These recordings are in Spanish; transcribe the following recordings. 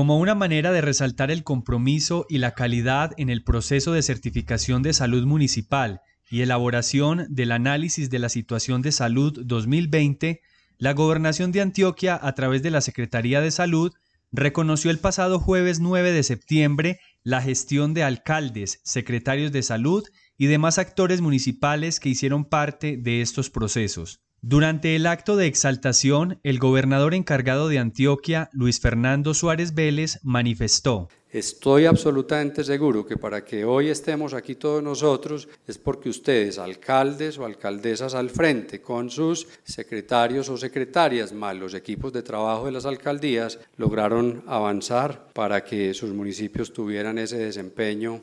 como una manera de resaltar el compromiso y la calidad en el proceso de certificación de salud municipal y elaboración del análisis de la situación de salud 2020, la Gobernación de Antioquia, a través de la Secretaría de Salud, reconoció el pasado jueves 9 de septiembre la gestión de alcaldes, secretarios de salud y demás actores municipales que hicieron parte de estos procesos. Durante el acto de exaltación, el gobernador encargado de Antioquia, Luis Fernando Suárez Vélez, manifestó. Estoy absolutamente seguro que para que hoy estemos aquí todos nosotros es porque ustedes, alcaldes o alcaldesas al frente, con sus secretarios o secretarias, más los equipos de trabajo de las alcaldías, lograron avanzar para que sus municipios tuvieran ese desempeño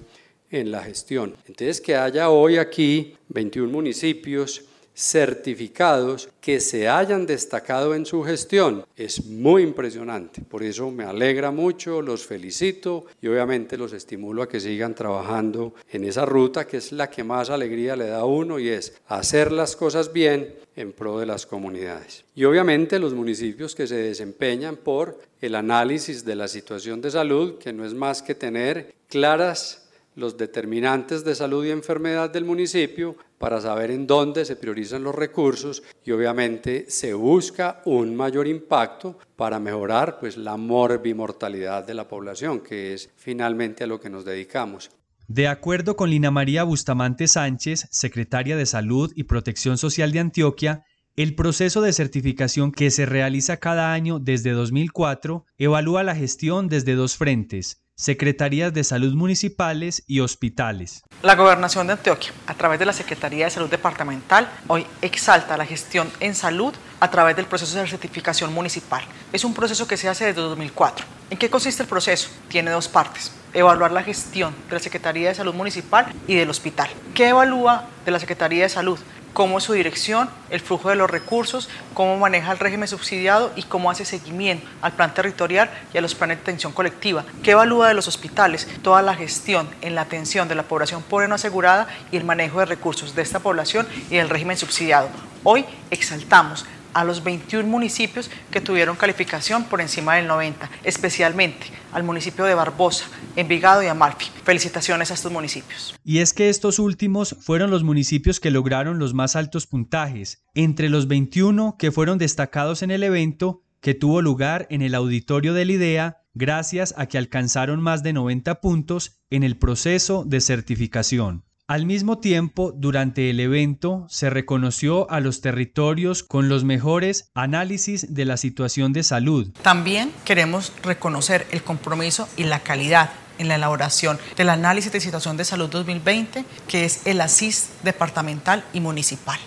en la gestión. Entonces, que haya hoy aquí 21 municipios certificados que se hayan destacado en su gestión es muy impresionante. Por eso me alegra mucho, los felicito y obviamente los estimulo a que sigan trabajando en esa ruta que es la que más alegría le da a uno y es hacer las cosas bien en pro de las comunidades. Y obviamente los municipios que se desempeñan por el análisis de la situación de salud, que no es más que tener claras los determinantes de salud y enfermedad del municipio para saber en dónde se priorizan los recursos y obviamente se busca un mayor impacto para mejorar pues la morbimortalidad de la población, que es finalmente a lo que nos dedicamos. De acuerdo con Lina María Bustamante Sánchez, secretaria de Salud y Protección Social de Antioquia, el proceso de certificación que se realiza cada año desde 2004 evalúa la gestión desde dos frentes, Secretarías de Salud Municipales y Hospitales. La Gobernación de Antioquia, a través de la Secretaría de Salud Departamental, hoy exalta la gestión en salud a través del proceso de certificación municipal. Es un proceso que se hace desde 2004. ¿En qué consiste el proceso? Tiene dos partes. Evaluar la gestión de la Secretaría de Salud Municipal y del hospital. ¿Qué evalúa de la Secretaría de Salud? Cómo es su dirección, el flujo de los recursos, cómo maneja el régimen subsidiado y cómo hace seguimiento al plan territorial y a los planes de atención colectiva, qué evalúa de los hospitales, toda la gestión en la atención de la población pobre no asegurada y el manejo de recursos de esta población y del régimen subsidiado. Hoy exaltamos a los 21 municipios que tuvieron calificación por encima del 90, especialmente al municipio de Barbosa, Envigado y Amalfi. Felicitaciones a estos municipios. Y es que estos últimos fueron los municipios que lograron los más altos puntajes, entre los 21 que fueron destacados en el evento que tuvo lugar en el auditorio del IDEA gracias a que alcanzaron más de 90 puntos en el proceso de certificación. Al mismo tiempo, durante el evento se reconoció a los territorios con los mejores análisis de la situación de salud. También queremos reconocer el compromiso y la calidad en la elaboración del análisis de situación de salud 2020, que es el ASIS departamental y municipal.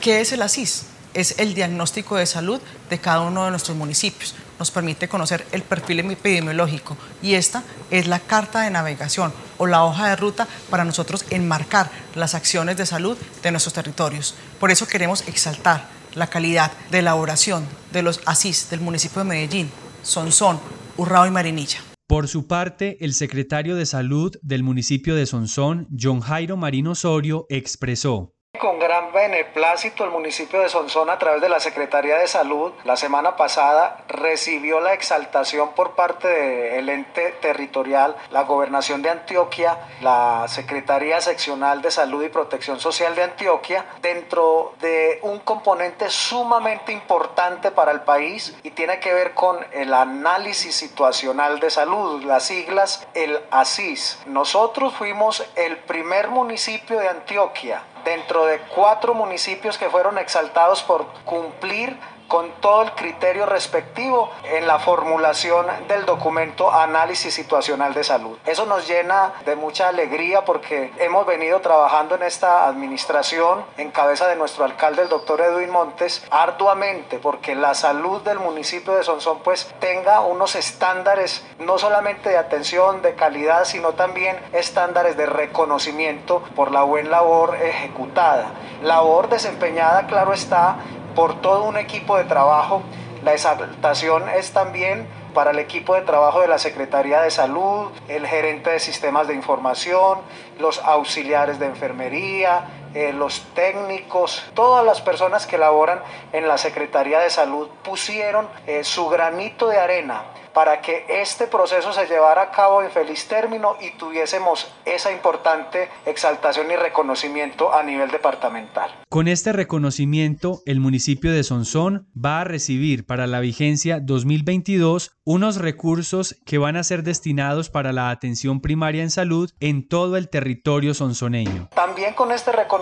¿Qué es el ASIS? Es el diagnóstico de salud de cada uno de nuestros municipios nos permite conocer el perfil epidemiológico y esta es la carta de navegación o la hoja de ruta para nosotros enmarcar las acciones de salud de nuestros territorios. Por eso queremos exaltar la calidad de elaboración de los ASIS del municipio de Medellín, Sonsón, Urrao y Marinilla. Por su parte, el secretario de Salud del municipio de Sonsón, John Jairo Marino Osorio, expresó con gran beneplácito el municipio de Sonsón a través de la Secretaría de Salud la semana pasada recibió la exaltación por parte del ente territorial, la Gobernación de Antioquia, la Secretaría Seccional de Salud y Protección Social de Antioquia, dentro de un componente sumamente importante para el país y tiene que ver con el análisis situacional de salud, las siglas el ASIS. Nosotros fuimos el primer municipio de Antioquia dentro de cuatro municipios que fueron exaltados por cumplir con todo el criterio respectivo en la formulación del documento Análisis Situacional de Salud. Eso nos llena de mucha alegría porque hemos venido trabajando en esta administración en cabeza de nuestro alcalde, el doctor Edwin Montes, arduamente porque la salud del municipio de Sonsón pues tenga unos estándares no solamente de atención, de calidad, sino también estándares de reconocimiento por la buena labor ejecutada. Labor desempeñada, claro está, por todo un equipo de trabajo. La exaltación es también para el equipo de trabajo de la Secretaría de Salud, el gerente de sistemas de información, los auxiliares de enfermería, eh, los técnicos, todas las personas que laboran en la Secretaría de Salud pusieron eh, su granito de arena para que este proceso se llevara a cabo en feliz término y tuviésemos esa importante exaltación y reconocimiento a nivel departamental. Con este reconocimiento, el municipio de Sonsón va a recibir para la vigencia 2022 unos recursos que van a ser destinados para la atención primaria en salud en todo el territorio sonsoneño. También con este reconocimiento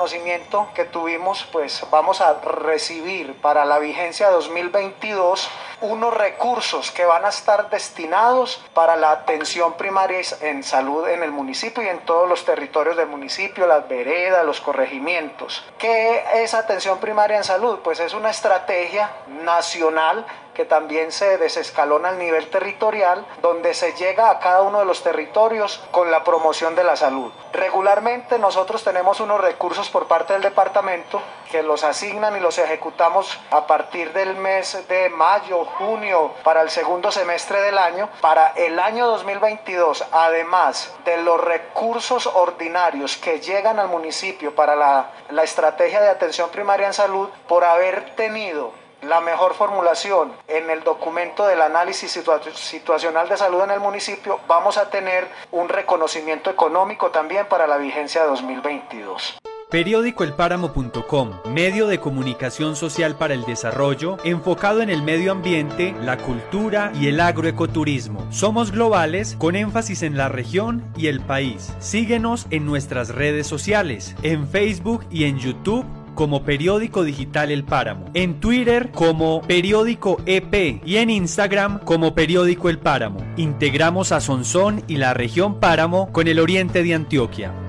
que tuvimos, pues vamos a recibir para la vigencia 2022 unos recursos que van a estar destinados para la atención primaria en salud en el municipio y en todos los territorios del municipio, las veredas, los corregimientos. ¿Qué es atención primaria en salud? Pues es una estrategia nacional que también se desescalona al nivel territorial, donde se llega a cada uno de los territorios con la promoción de la salud. Regularmente nosotros tenemos unos recursos por parte del departamento que los asignan y los ejecutamos a partir del mes de mayo, junio, para el segundo semestre del año. Para el año 2022, además de los recursos ordinarios que llegan al municipio para la, la estrategia de atención primaria en salud, por haber tenido la mejor formulación en el documento del análisis situacional de salud en el municipio, vamos a tener un reconocimiento económico también para la vigencia de 2022. Periódicoelpáramo.com, medio de comunicación social para el desarrollo, enfocado en el medio ambiente, la cultura y el agroecoturismo. Somos globales con énfasis en la región y el país. Síguenos en nuestras redes sociales, en Facebook y en YouTube como Periódico Digital El Páramo, en Twitter como Periódico EP y en Instagram como Periódico El Páramo. Integramos a Sonsón y la región Páramo con el oriente de Antioquia.